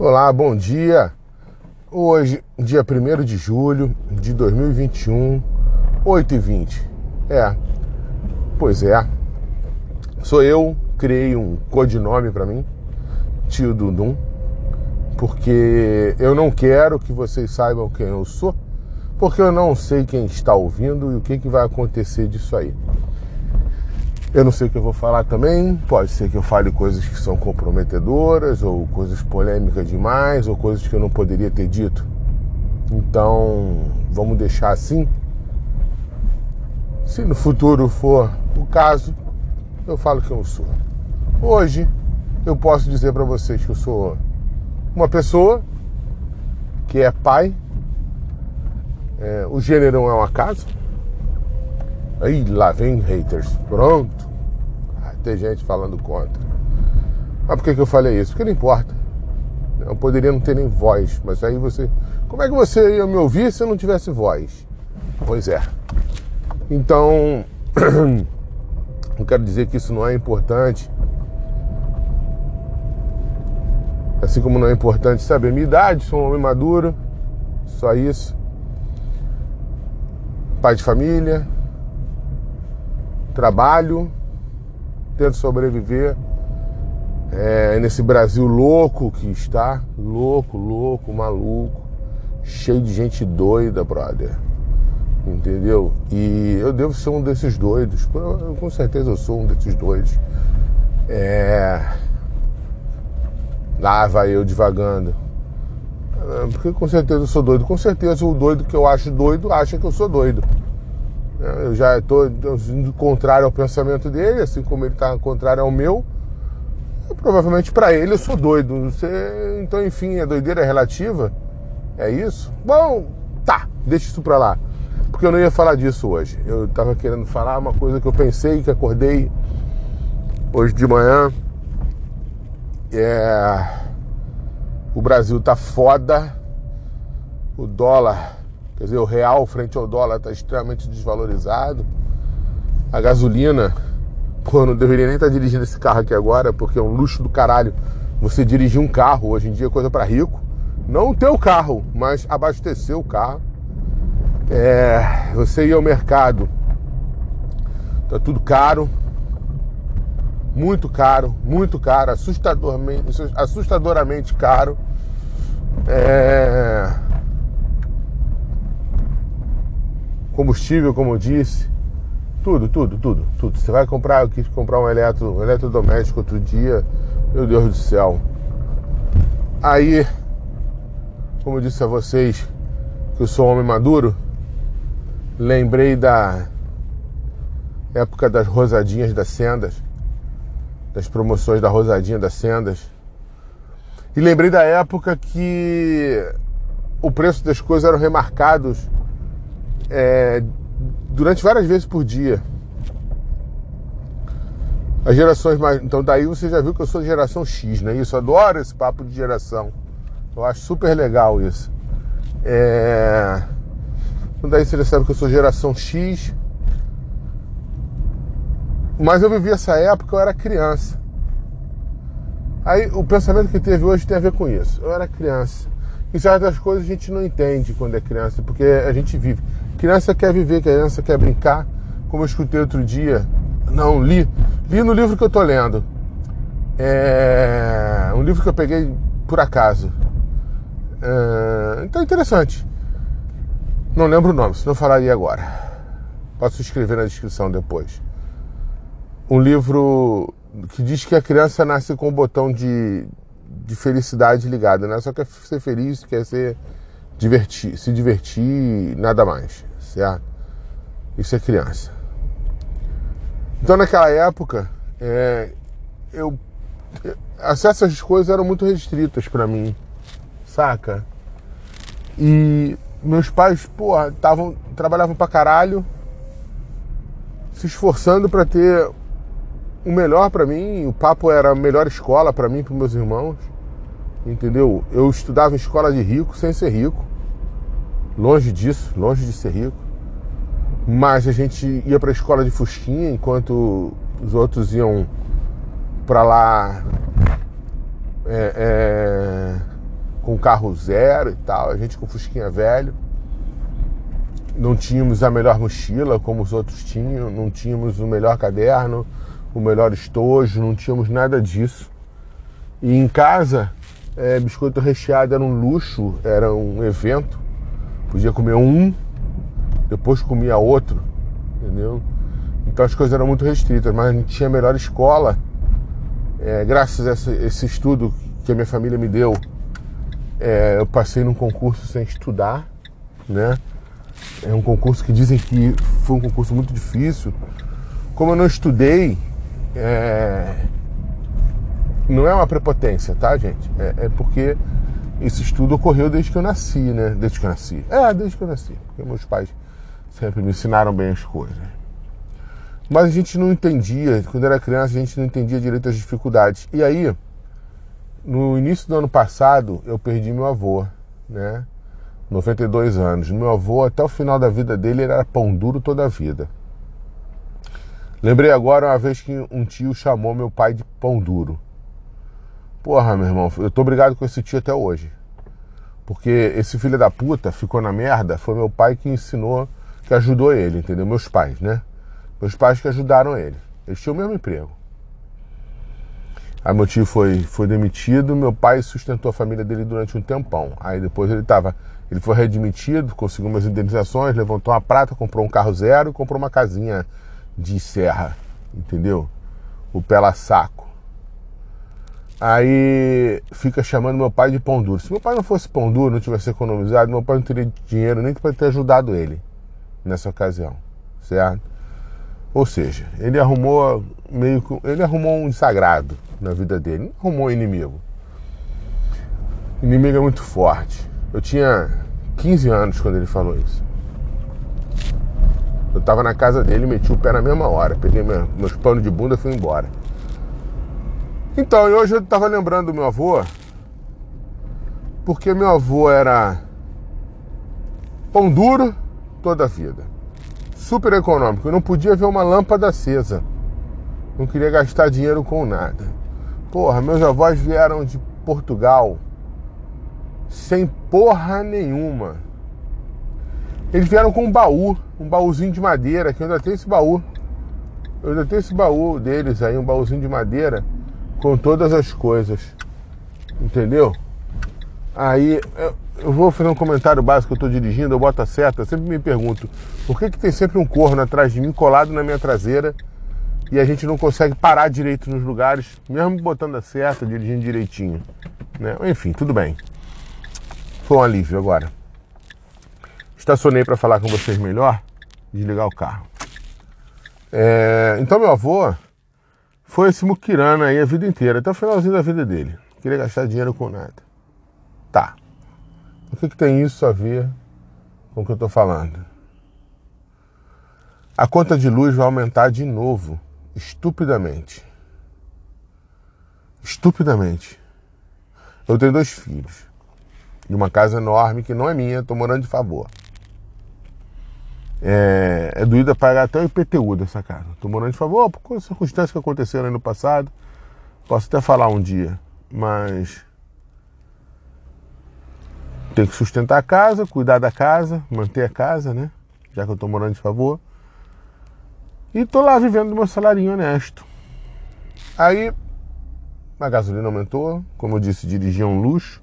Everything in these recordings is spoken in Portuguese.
Olá, bom dia. Hoje, dia 1 de julho de 2021, 8h20. É, pois é. Sou eu, criei um codinome para mim, tio Dudum, porque eu não quero que vocês saibam quem eu sou, porque eu não sei quem está ouvindo e o que, que vai acontecer disso aí. Eu não sei o que eu vou falar também. Pode ser que eu fale coisas que são comprometedoras, ou coisas polêmicas demais, ou coisas que eu não poderia ter dito. Então, vamos deixar assim. Se no futuro for o caso, eu falo que eu sou. Hoje, eu posso dizer para vocês que eu sou uma pessoa que é pai. É, o gênero é um acaso Aí lá vem haters. Pronto. Tem gente falando contra. Mas por que, que eu falei isso? Porque não importa. Eu poderia não ter nem voz, mas aí você. Como é que você ia me ouvir se eu não tivesse voz? Pois é. Então, não quero dizer que isso não é importante. Assim como não é importante saber minha idade, sou um homem maduro, só isso. Pai de família, trabalho, tento sobreviver é, nesse Brasil louco que está, louco, louco, maluco, cheio de gente doida, brother. Entendeu? E eu devo ser um desses doidos. Com certeza eu sou um desses doidos. É... Lá vai eu devagando. É, porque com certeza eu sou doido. Com certeza o doido que eu acho doido acha que eu sou doido. É, eu já estou contrário ao pensamento dele, assim como ele está contrário ao meu. provavelmente para ele eu sou doido. Você, então, enfim, a doideira é relativa. É isso? Bom, tá, deixa isso para lá. Porque eu não ia falar disso hoje. Eu estava querendo falar uma coisa que eu pensei, que acordei hoje de manhã. É... O Brasil tá foda. O dólar Quer dizer, o real frente ao dólar está extremamente desvalorizado. A gasolina, pô, não deveria nem estar tá dirigindo esse carro aqui agora, porque é um luxo do caralho você dirigir um carro. Hoje em dia é coisa para rico. Não ter o carro, mas abastecer o carro. É, você ir ao mercado, tá tudo caro, muito caro, muito caro, assustadoramente, assustadoramente caro. É, combustível, como eu disse, tudo, tudo, tudo, tudo. Você vai comprar, eu quis comprar um, eletro, um eletrodoméstico outro dia, meu Deus do céu. Aí, como eu disse a vocês, que eu sou um homem maduro, lembrei da época das rosadinhas das sendas, das promoções da rosadinha das sendas. E lembrei da época que o preço das coisas eram remarcados é, durante várias vezes por dia. As gerações mais. Então, daí você já viu que eu sou geração X, né? Isso, adoro esse papo de geração. Eu acho super legal isso. É... Então, daí você já sabe que eu sou geração X. Mas eu vivi essa época, eu era criança. Aí o pensamento que teve hoje tem a ver com isso. Eu era criança. E certas coisas a gente não entende quando é criança, porque a gente vive. Criança quer viver, criança quer brincar. Como eu escutei outro dia, não li, li no livro que eu tô lendo. É um livro que eu peguei por acaso. É, então é interessante. Não lembro o nome, senão eu falaria agora. Posso escrever na descrição depois. Um livro que diz que a criança nasce com um botão de, de felicidade ligado, né? Só quer ser feliz, quer ser divertir, se divertir, nada mais certo? Isso é criança. Então naquela época, é, eu acesso às coisas eram muito restritas para mim, saca? E meus pais, porra, tavam, trabalhavam pra caralho, se esforçando para ter o melhor para mim. O papo era a melhor escola para mim para meus irmãos, entendeu? Eu estudava em escola de rico sem ser rico. Longe disso, longe de ser rico. Mas a gente ia para a escola de Fusquinha enquanto os outros iam para lá é, é, com carro zero e tal, a gente com fusquinha velho. Não tínhamos a melhor mochila como os outros tinham, não tínhamos o melhor caderno, o melhor estojo, não tínhamos nada disso. E em casa, é, biscoito recheado era um luxo, era um evento. Podia comer um, depois comia outro, entendeu? Então as coisas eram muito restritas, mas a gente tinha a melhor escola. É, graças a esse, esse, estudo que a minha família me deu, é, eu passei num concurso sem estudar, né? É um concurso que dizem que foi um concurso muito difícil. Como eu não estudei, é, não é uma prepotência, tá, gente? É, é, porque esse estudo ocorreu desde que eu nasci, né? Desde que eu nasci. É, desde que eu nasci. Porque meus pais sempre me ensinaram bem as coisas. Mas a gente não entendia, quando era criança, a gente não entendia direito as dificuldades. E aí, no início do ano passado, eu perdi meu avô, né? 92 anos. Meu avô, até o final da vida dele, ele era pão duro toda a vida. Lembrei agora uma vez que um tio chamou meu pai de pão duro. Porra, meu irmão, eu tô obrigado com esse tio até hoje. Porque esse filho da puta ficou na merda, foi meu pai que ensinou, que ajudou ele, entendeu? Meus pais, né? Meus pais que ajudaram ele. Eles tinham o mesmo emprego. Aí meu tio foi, foi demitido, meu pai sustentou a família dele durante um tempão. Aí depois ele tava. Ele foi readmitido, conseguiu umas indenizações, levantou uma prata, comprou um carro zero, comprou uma casinha de serra, entendeu? O pela saco. Aí fica chamando meu pai de pão duro. Se meu pai não fosse pão duro, não tivesse economizado, meu pai não teria dinheiro nem para ter ajudado ele nessa ocasião, certo? Ou seja, ele arrumou meio que ele arrumou um sagrado na vida dele, não arrumou um inimigo. O inimigo é muito forte. Eu tinha 15 anos quando ele falou isso. Eu tava na casa dele, meti o pé na mesma hora, peguei meus panos de bunda e fui embora. Então, hoje eu estava lembrando do meu avô, porque meu avô era pão duro toda a vida, super econômico. Eu não podia ver uma lâmpada acesa, não queria gastar dinheiro com nada. Porra, meus avós vieram de Portugal sem porra nenhuma. Eles vieram com um baú, um baúzinho de madeira, que eu ainda tenho esse baú. Eu ainda tenho esse baú deles aí, um baúzinho de madeira com todas as coisas. Entendeu? Aí eu, eu vou fazer um comentário básico, eu estou dirigindo, eu boto a seta, sempre me pergunto, por que, que tem sempre um corno atrás de mim, colado na minha traseira, e a gente não consegue parar direito nos lugares, mesmo botando a seta, dirigindo direitinho. Né? Enfim, tudo bem. Foi um alívio agora. Estacionei para falar com vocês melhor, desligar o carro. É, então meu avô foi esse muquirana aí a vida inteira, até o finalzinho da vida dele. Queria gastar dinheiro com nada. Tá. O que, que tem isso a ver com o que eu estou falando? A conta de luz vai aumentar de novo, estupidamente. Estupidamente. Eu tenho dois filhos. De uma casa enorme que não é minha, estou morando de favor. É, é doída pagar até o IPTU dessa casa. Estou morando de favor por circunstâncias que aconteceram aí no passado. Posso até falar um dia, mas tem que sustentar a casa, cuidar da casa, manter a casa, né? Já que eu estou morando de favor. E estou lá vivendo do meu salarinho honesto. Aí a gasolina aumentou, como eu disse, dirigir é um luxo.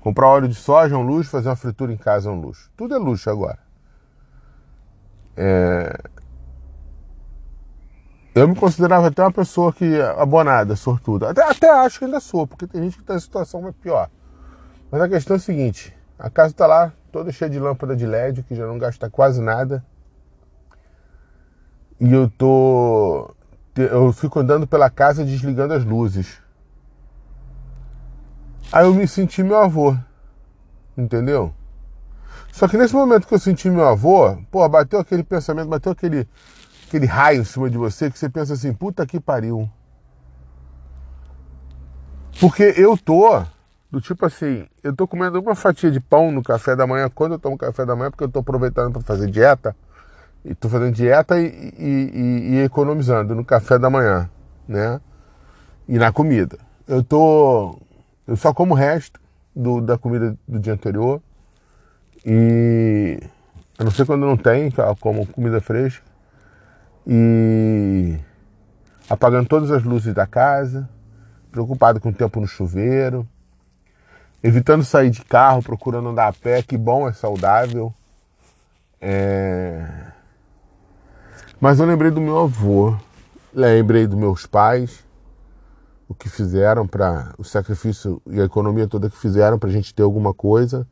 Comprar óleo de soja é um luxo, fazer uma fritura em casa é um luxo. Tudo é luxo agora. É... Eu me considerava até uma pessoa que abonada, sortuda. Até, até acho que ainda sou, porque tem gente que está em situação pior. Mas a questão é a seguinte: a casa está lá toda cheia de lâmpada de LED, que já não gasta quase nada. E eu tô. Eu fico andando pela casa desligando as luzes. Aí eu me senti meu avô. Entendeu? Só que nesse momento que eu senti meu avô, pô, bateu aquele pensamento, bateu aquele, aquele raio em cima de você que você pensa assim, puta que pariu. Porque eu tô, do tipo assim, eu tô comendo uma fatia de pão no café da manhã, quando eu tomo café da manhã, porque eu tô aproveitando para fazer dieta, e tô fazendo dieta e, e, e, e economizando no café da manhã, né? E na comida. Eu tô. Eu só como o resto, do, da comida do dia anterior. E não ser quando não tem, como comida fresca. E apagando todas as luzes da casa, preocupado com o tempo no chuveiro, evitando sair de carro, procurando andar a pé, que bom, é saudável. É... Mas eu lembrei do meu avô, lembrei dos meus pais, o que fizeram para o sacrifício e a economia toda que fizeram para a gente ter alguma coisa.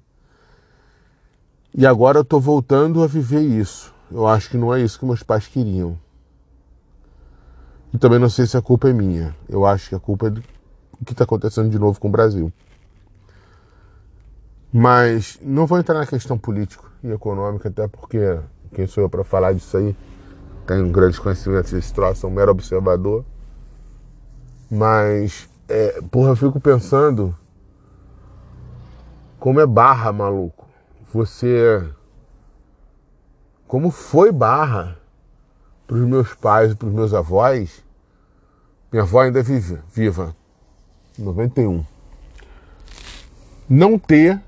E agora eu estou voltando a viver isso. Eu acho que não é isso que meus pais queriam. E também não sei se a culpa é minha. Eu acho que a culpa é do que está acontecendo de novo com o Brasil. Mas não vou entrar na questão política e econômica, até porque quem sou eu para falar disso aí? Tenho grandes conhecimentos desse troço, sou um mero observador. Mas, é, porra, eu fico pensando como é barra, maluco você. Como foi barra para os meus pais e para os meus avós. Minha avó ainda é viva, viva, 91. Não ter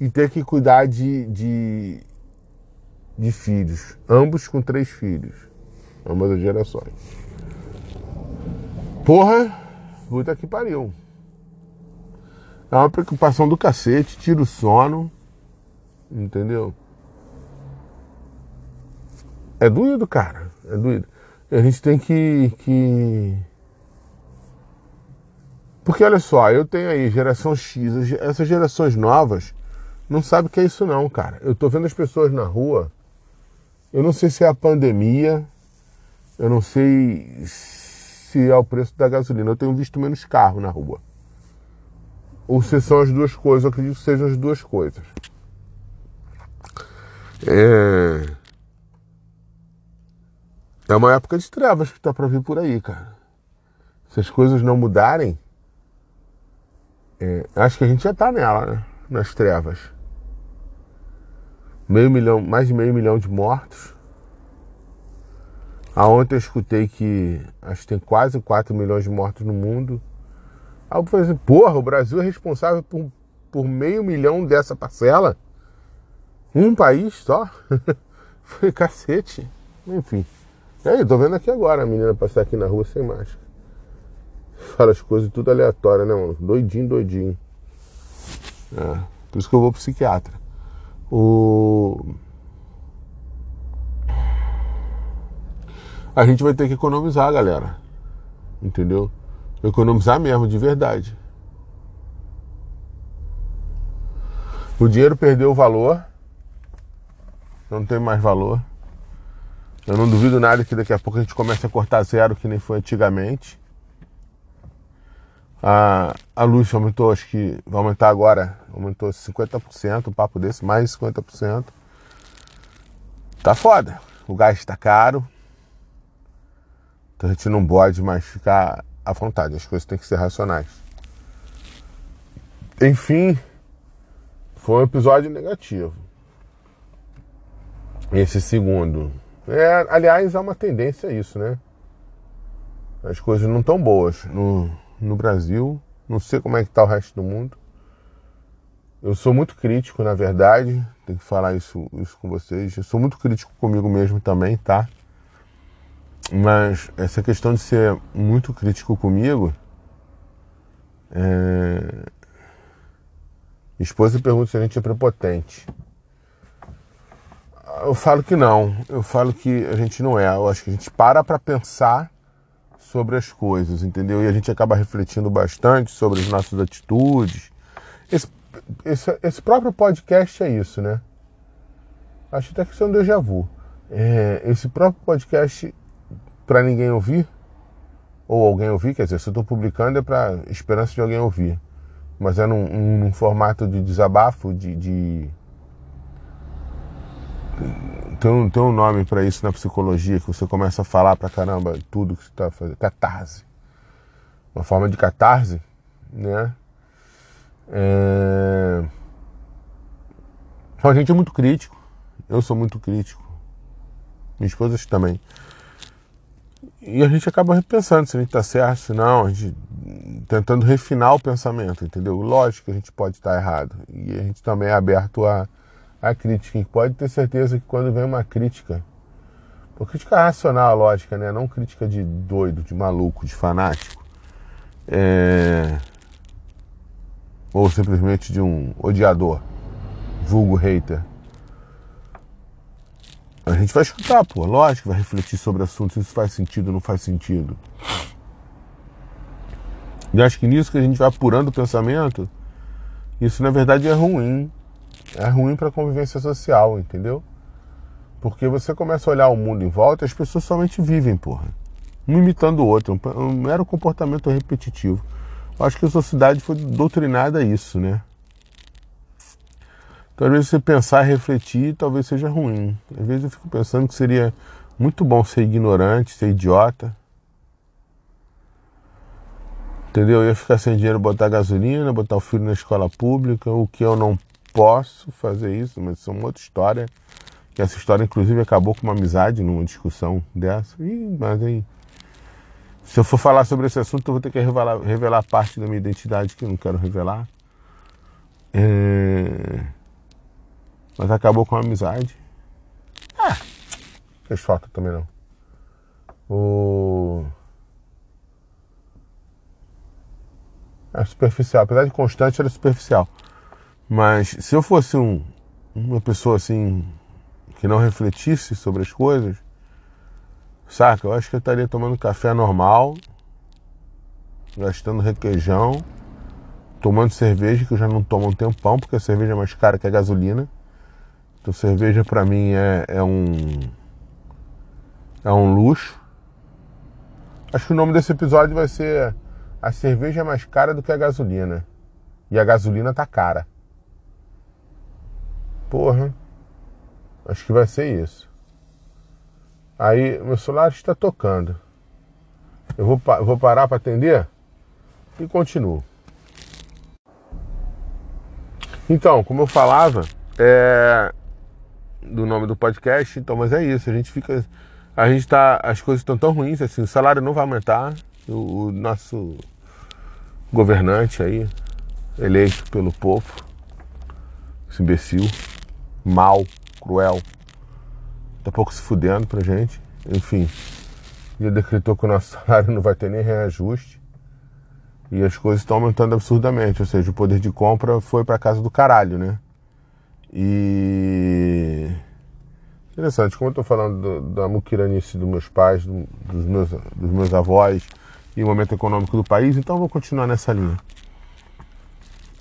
e ter que cuidar de, de, de filhos, ambos com três filhos, ambas as gerações. Porra, puta que pariu. É uma preocupação do cacete, tira o sono, entendeu? É doído, cara, é doído. E a gente tem que, que. Porque olha só, eu tenho aí geração X, essas gerações novas não sabem o que é isso não, cara. Eu tô vendo as pessoas na rua, eu não sei se é a pandemia, eu não sei se é o preço da gasolina. Eu tenho visto menos carro na rua. Ou se são as duas coisas, eu acredito que sejam as duas coisas. É, é uma época de trevas que está para vir por aí, cara. Se as coisas não mudarem, é, acho que a gente já está nela, né? Nas trevas. Meio milhão, mais de meio milhão de mortos. A ontem eu escutei que acho que tem quase 4 milhões de mortos no mundo. Eu falei assim, porra, o Brasil é responsável por, por meio milhão dessa parcela? Um país só? Falei, cacete. Enfim. E aí, tô vendo aqui agora a menina passar aqui na rua sem máscara. Fala as coisas tudo aleatório, né, mano? Doidinho, doidinho. É, por isso que eu vou pro psiquiatra. O... A gente vai ter que economizar, galera. Entendeu? Economizar mesmo, de verdade. O dinheiro perdeu o valor, não tem mais valor. Eu não duvido nada que daqui a pouco a gente comece a cortar zero, que nem foi antigamente. A, a luz aumentou, acho que vai aumentar agora, aumentou 50%, um papo desse, mais 50%. Tá foda. O gás tá caro. Então a gente não pode mais ficar à vontade, as coisas têm que ser racionais. Enfim, foi um episódio negativo. Esse segundo. É, aliás, há uma tendência a isso, né? As coisas não estão boas no, no Brasil. Não sei como é que está o resto do mundo. Eu sou muito crítico, na verdade. Tenho que falar isso, isso com vocês. Eu sou muito crítico comigo mesmo também, tá? Mas essa questão de ser muito crítico comigo. É... Esposa pergunta se a gente é prepotente. Eu falo que não. Eu falo que a gente não é. Eu acho que a gente para para pensar sobre as coisas, entendeu? E a gente acaba refletindo bastante sobre as nossas atitudes. Esse, esse, esse próprio podcast é isso, né? Acho até que isso é um déjà vu. É, esse próprio podcast para ninguém ouvir, ou alguém ouvir, quer dizer, se eu estou publicando é para esperança de alguém ouvir, mas é num, num formato de desabafo, de, de... Tem, um, tem um nome para isso na psicologia, que você começa a falar para caramba tudo que você está fazendo. Catarse. Uma forma de catarse, né? É... A gente é muito crítico. Eu sou muito crítico. Minha esposa também. E a gente acaba repensando se a gente está certo, se não, a gente tentando refinar o pensamento, entendeu? Lógico que a gente pode estar errado. E a gente também é aberto a, a crítica. E pode ter certeza que quando vem uma crítica, por crítica racional, lógica, né? Não crítica de doido, de maluco, de fanático. É... Ou simplesmente de um odiador, vulgo hater. A gente vai escutar, pô, lógico, vai refletir sobre o assunto, se isso faz sentido ou não faz sentido. E acho que nisso que a gente vai apurando o pensamento, isso na verdade é ruim. É ruim para convivência social, entendeu? Porque você começa a olhar o mundo em volta e as pessoas somente vivem, porra. Um imitando o outro, um mero comportamento repetitivo. Eu acho que a sociedade foi doutrinada a isso, né? Então, às vezes, você pensar e refletir talvez seja ruim. Às vezes eu fico pensando que seria muito bom ser ignorante, ser idiota. Entendeu? Eu ia ficar sem dinheiro botar gasolina, botar o filho na escola pública, o que eu não posso fazer isso, mas isso é uma outra história. Que essa história, inclusive, acabou com uma amizade numa discussão dessa. Ih, mas aí. Se eu for falar sobre esse assunto, eu vou ter que revelar, revelar parte da minha identidade que eu não quero revelar. É... Mas acabou com a amizade. Ah, fez falta também não. O... É superficial, apesar de constante, era superficial. Mas se eu fosse um, uma pessoa assim que não refletisse sobre as coisas, saca? Eu acho que eu estaria tomando café normal, gastando requeijão, tomando cerveja, que eu já não tomo um tempão, porque a cerveja é mais cara que a gasolina. Então cerveja para mim é, é um é um luxo. Acho que o nome desse episódio vai ser A cerveja é mais cara do que a gasolina. E a gasolina tá cara. Porra. Acho que vai ser isso. Aí meu celular está tocando. Eu vou, vou parar para atender e continuo. Então, como eu falava, é, do nome do podcast, então, mas é isso, a gente fica. A gente tá. As coisas estão tão ruins, assim, o salário não vai aumentar. O, o nosso governante aí, eleito pelo povo, esse imbecil, mal, cruel, tá pouco se fudendo pra gente. Enfim, já decretou que o nosso salário não vai ter nem reajuste. E as coisas estão aumentando absurdamente, ou seja, o poder de compra foi para casa do caralho, né? E. Interessante, como eu estou falando do, da muquiranice dos meus pais, do, dos, meus, dos meus avós e o momento econômico do país, então vou continuar nessa linha.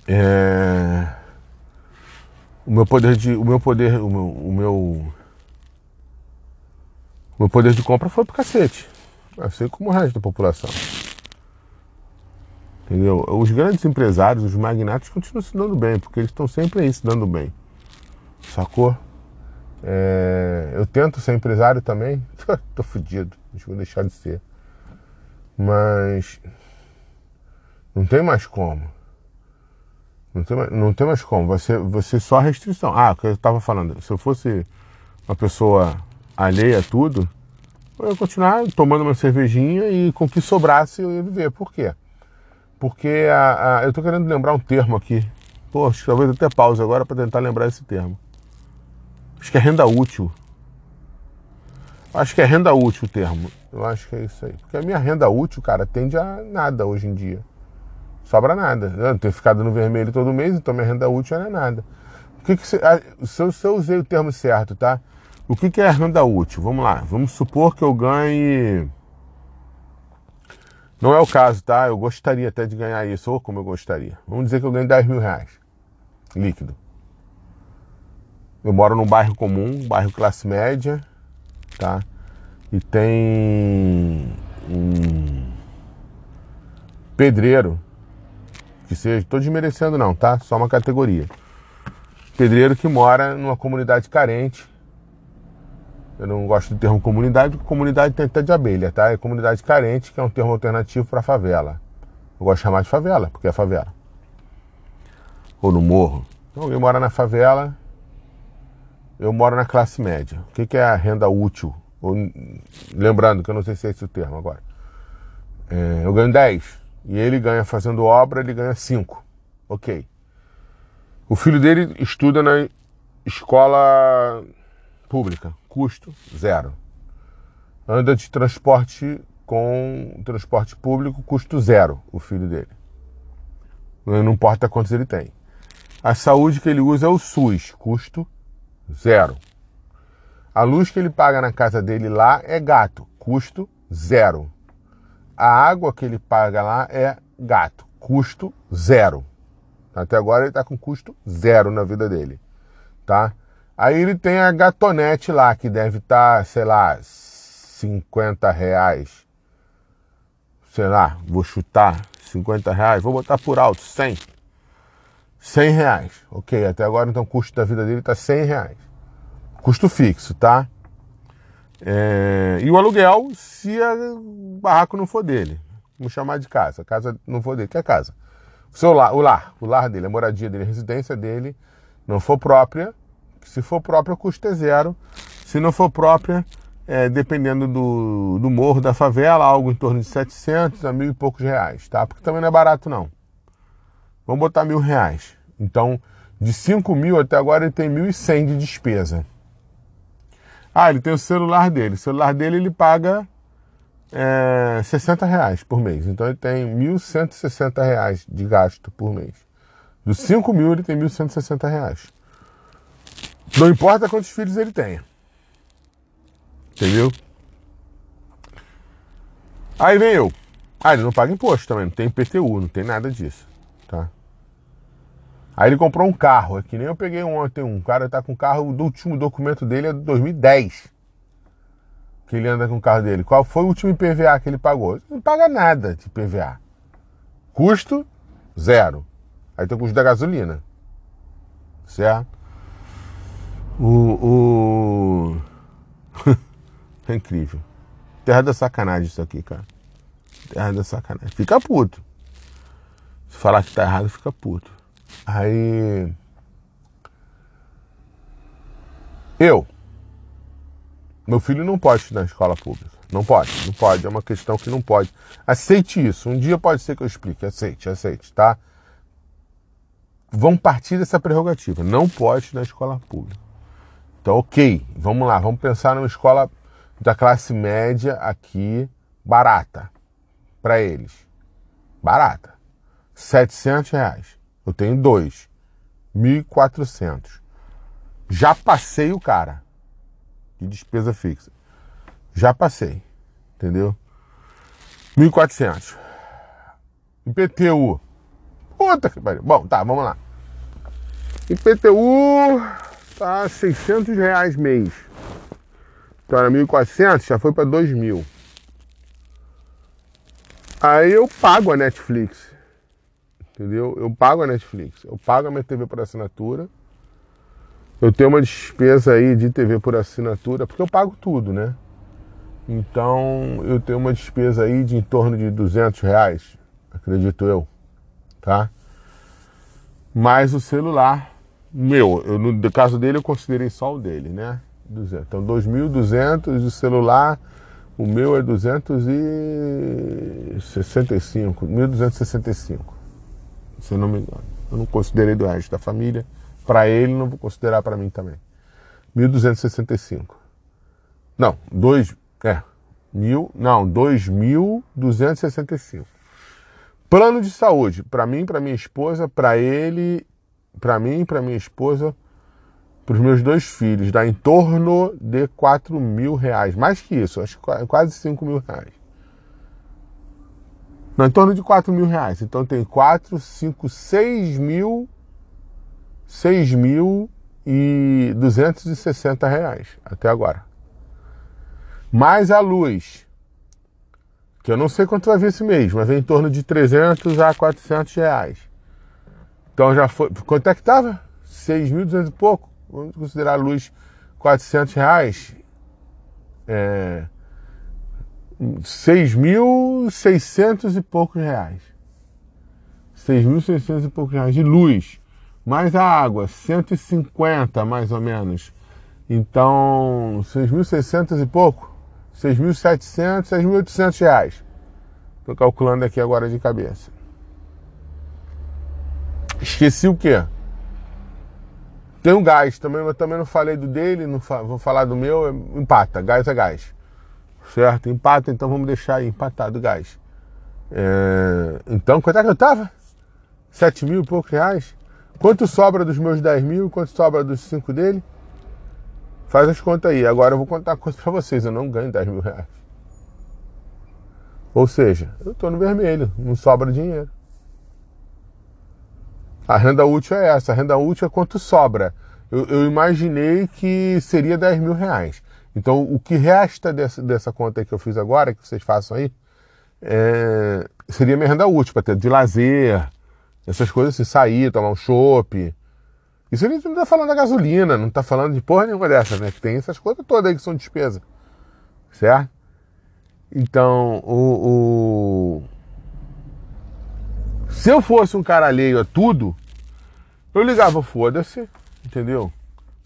É... O meu poder de. O meu poder. O meu, o meu, o meu poder de compra foi pro cacete. Assim como o resto da população. Entendeu? Os grandes empresários, os magnatas, continuam se dando bem, porque eles estão sempre aí se dando bem. Sacou? É, eu tento ser empresário também. Tô fudido. Deixa eu deixar de ser. Mas. Não tem mais como. Não tem, mais, não tem mais como. Vai ser, vai ser só restrição. Ah, o que eu tava falando. Se eu fosse uma pessoa alheia a tudo, eu ia continuar tomando uma cervejinha e com o que sobrasse eu ia viver. Por quê? Porque a, a, eu tô querendo lembrar um termo aqui. Poxa, talvez até pause agora para tentar lembrar esse termo. Acho que é renda útil. Acho que é renda útil o termo. Eu acho que é isso aí. Porque a minha renda útil, cara, tende a nada hoje em dia. Sobra nada. Eu tenho ficado no vermelho todo mês, então minha renda útil não é nada. O que, que você, ah, se, eu, se eu usei o termo certo, tá? O que, que é renda útil? Vamos lá. Vamos supor que eu ganhe. Não é o caso, tá? Eu gostaria até de ganhar isso, ou como eu gostaria. Vamos dizer que eu ganho 10 mil reais líquido. Eu moro num bairro comum, bairro classe média, tá? E tem um pedreiro, que seja, tô desmerecendo não, tá? Só uma categoria. Pedreiro que mora numa comunidade carente. Eu não gosto do termo comunidade, porque comunidade tem até de abelha, tá? É comunidade carente, que é um termo alternativo para favela. Eu gosto de chamar de favela, porque é favela. Ou no morro. Então, alguém mora na favela, eu moro na classe média. O que, é a renda útil? Ou, lembrando que eu não sei se é esse o termo agora. É, eu ganho 10. e ele ganha fazendo obra, ele ganha 5. Ok. O filho dele estuda na escola pública, custo zero. Anda de transporte com transporte público, custo zero, o filho dele. Não importa quantos ele tem. A saúde que ele usa é o SUS, custo zero. A luz que ele paga na casa dele lá é gato, custo zero. A água que ele paga lá é gato, custo zero. Até agora ele está com custo zero na vida dele, tá? Aí ele tem a gatonete lá, que deve estar, tá, sei lá, 50 reais. Sei lá, vou chutar 50 reais, vou botar por alto, 100. 100 reais. Ok, até agora então o custo da vida dele está 100 reais. Custo fixo, tá? É... E o aluguel, se o barraco não for dele. Vamos chamar de casa. Casa não for dele, que é casa. O seu lar, o lar, o lar dele, a moradia dele, a residência dele, não for própria. Se for própria, o custo é zero. Se não for própria, é, dependendo do, do morro da favela, algo em torno de 700 a mil e poucos reais, tá? Porque também não é barato, não. Vamos botar mil reais. Então, de 5 mil até agora ele tem 1.100 de despesa. Ah, ele tem o celular dele. O celular dele ele paga é, 60 reais por mês. Então ele tem 1.160 reais de gasto por mês. Dos 5 mil ele tem 1.160 reais. Não importa quantos filhos ele tenha. Entendeu? Aí vem eu. Ah, ele não paga imposto também, não tem IPTU, não tem nada disso. Tá? Aí ele comprou um carro, é que nem eu peguei ontem um. cara tá com o carro, o último documento dele é de 2010. Que ele anda com o carro dele. Qual foi o último IPVA que ele pagou? Ele não paga nada de IPVA. Custo, zero. Aí tem o custo da gasolina. Certo? O. o... é incrível. Terra da sacanagem isso aqui, cara. Terra da sacanagem. Fica puto. Falar que tá errado, fica puto. Aí. Eu. Meu filho não pode estudar na escola pública. Não pode, não pode. É uma questão que não pode. Aceite isso. Um dia pode ser que eu explique. Aceite, aceite, tá? Vamos partir dessa prerrogativa. Não pode estudar na escola pública. Então, ok. Vamos lá. Vamos pensar numa escola da classe média aqui, barata. Para eles. Barata. 700 reais. Eu tenho dois. 1.400. Já passei o cara. De despesa fixa. Já passei. Entendeu? 1.400. IPTU. Puta que pariu. Bom, tá, vamos lá. IPTU tá 600 reais mês. Então era 1.400, já foi para 2.000. Aí eu pago a Netflix entendeu? Eu pago a Netflix, eu pago a minha TV por assinatura. Eu tenho uma despesa aí de TV por assinatura, porque eu pago tudo, né? Então eu tenho uma despesa aí de em torno de 200 reais, acredito eu, tá? Mais o celular meu, eu, no caso dele eu considerei só o dele, né? 200. Então 2.200 o celular, o meu é 265, 1.265 se eu não me engano. Eu não considerei do resto da família. Para ele, não vou considerar para mim também. 1265. Não, dois, é, mil, não, 2265. Plano de saúde, para mim, para minha esposa, para ele, para mim, para minha esposa, para os meus dois filhos, dá em torno de 4 mil reais. Mais que isso, acho que quase 5 mil reais. Não, em torno de 4 mil reais. Então tem 4, 5, 6 mil, 6 mil e 260 reais até agora. Mais a luz, que eu não sei quanto vai vir esse mês, mas vem em torno de 300 a 400 reais. Então já foi. Quanto é que estava? 6.200 e pouco. Vamos considerar a luz 400 reais. É, 6.600 e poucos reais. 6.600 e poucos reais de luz. Mais a água, 150 mais ou menos. Então, 6.600 e pouco. 6.700, 6.800 reais. Tô calculando aqui agora de cabeça. Esqueci o quê? Tem um gás também, mas também não falei do dele, não fa vou falar do meu, empata, gás é gás. Certo? Empata, então vamos deixar aí empatado o gás. É... Então, quanto é que eu tava? 7 mil e poucos reais? Quanto sobra dos meus 10 mil? Quanto sobra dos 5 dele? Faz as contas aí. Agora eu vou contar uma coisa pra vocês. Eu não ganho 10 mil reais. Ou seja, eu tô no vermelho. Não sobra dinheiro. A renda útil é essa. A renda útil é quanto sobra. Eu, eu imaginei que seria 10 mil reais. Então, o que resta dessa, dessa conta que eu fiz agora, que vocês façam aí, é, seria minha renda útil, para ter de lazer, essas coisas assim, sair, tomar um chopp. Isso a gente não tá falando da gasolina, não tá falando de porra nenhuma dessas, né? Que tem essas coisas todas aí que são despesa. Certo? Então, o, o... Se eu fosse um cara alheio a tudo, eu ligava, foda-se, entendeu?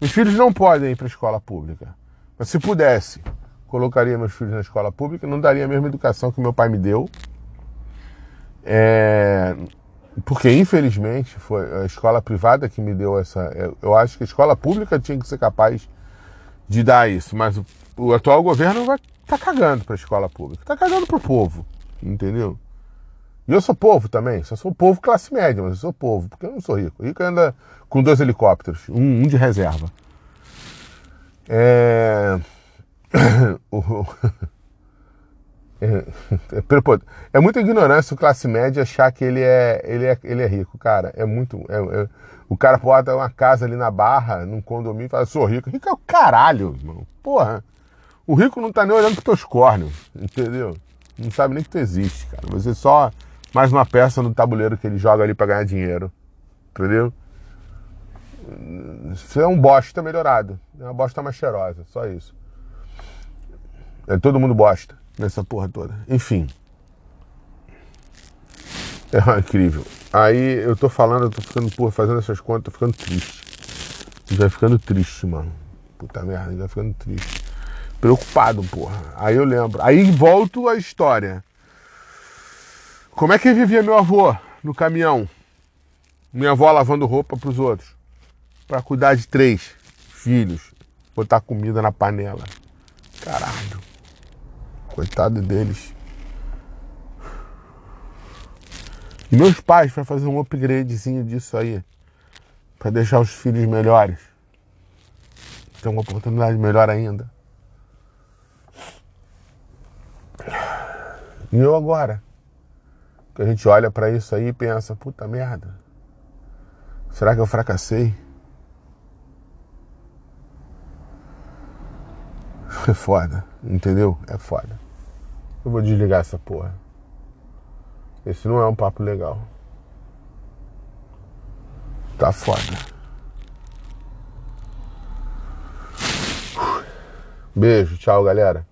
Meus filhos não podem ir para escola pública. Mas se pudesse, colocaria meus filhos na escola pública, não daria a mesma educação que meu pai me deu. É, porque infelizmente foi a escola privada que me deu essa. Eu acho que a escola pública tinha que ser capaz de dar isso, mas o, o atual governo vai tá cagando para a escola pública, tá cagando pro povo, entendeu? E eu sou povo também, só sou povo classe média, mas eu sou povo, porque eu não sou rico. Rico anda com dois helicópteros, um, um de reserva. É... é... É, é muita ignorância o classe média achar que ele é, ele é, ele é rico, cara. É muito. É, é... O cara bota uma casa ali na barra, num condomínio, e fala, sou rico. Rico é o caralho, irmão. Porra. O rico não tá nem olhando pros teus córneos, entendeu? Não sabe nem que tu existe, cara. Você só mais uma peça no tabuleiro que ele joga ali para ganhar dinheiro. Entendeu? Você é um bosta melhorado. É uma bosta mais cheirosa, só isso. É, todo mundo bosta nessa porra toda. Enfim. É incrível. Aí eu tô falando, eu tô ficando, porra, fazendo essas contas, tô ficando triste. Já ficando triste, mano. Puta merda, já ficando triste. Preocupado, porra. Aí eu lembro. Aí volto à história. Como é que vivia meu avô no caminhão? Minha avó lavando roupa para os outros. Para cuidar de três filhos. Botar comida na panela. Caralho. Coitado deles. E meus pais para fazer um upgradezinho disso aí. Para deixar os filhos melhores. Ter uma oportunidade melhor ainda. E eu agora? que a gente olha para isso aí e pensa, puta merda, será que eu fracassei? É foda, entendeu? É foda. Eu vou desligar essa porra. Esse não é um papo legal. Tá foda. Beijo, tchau, galera.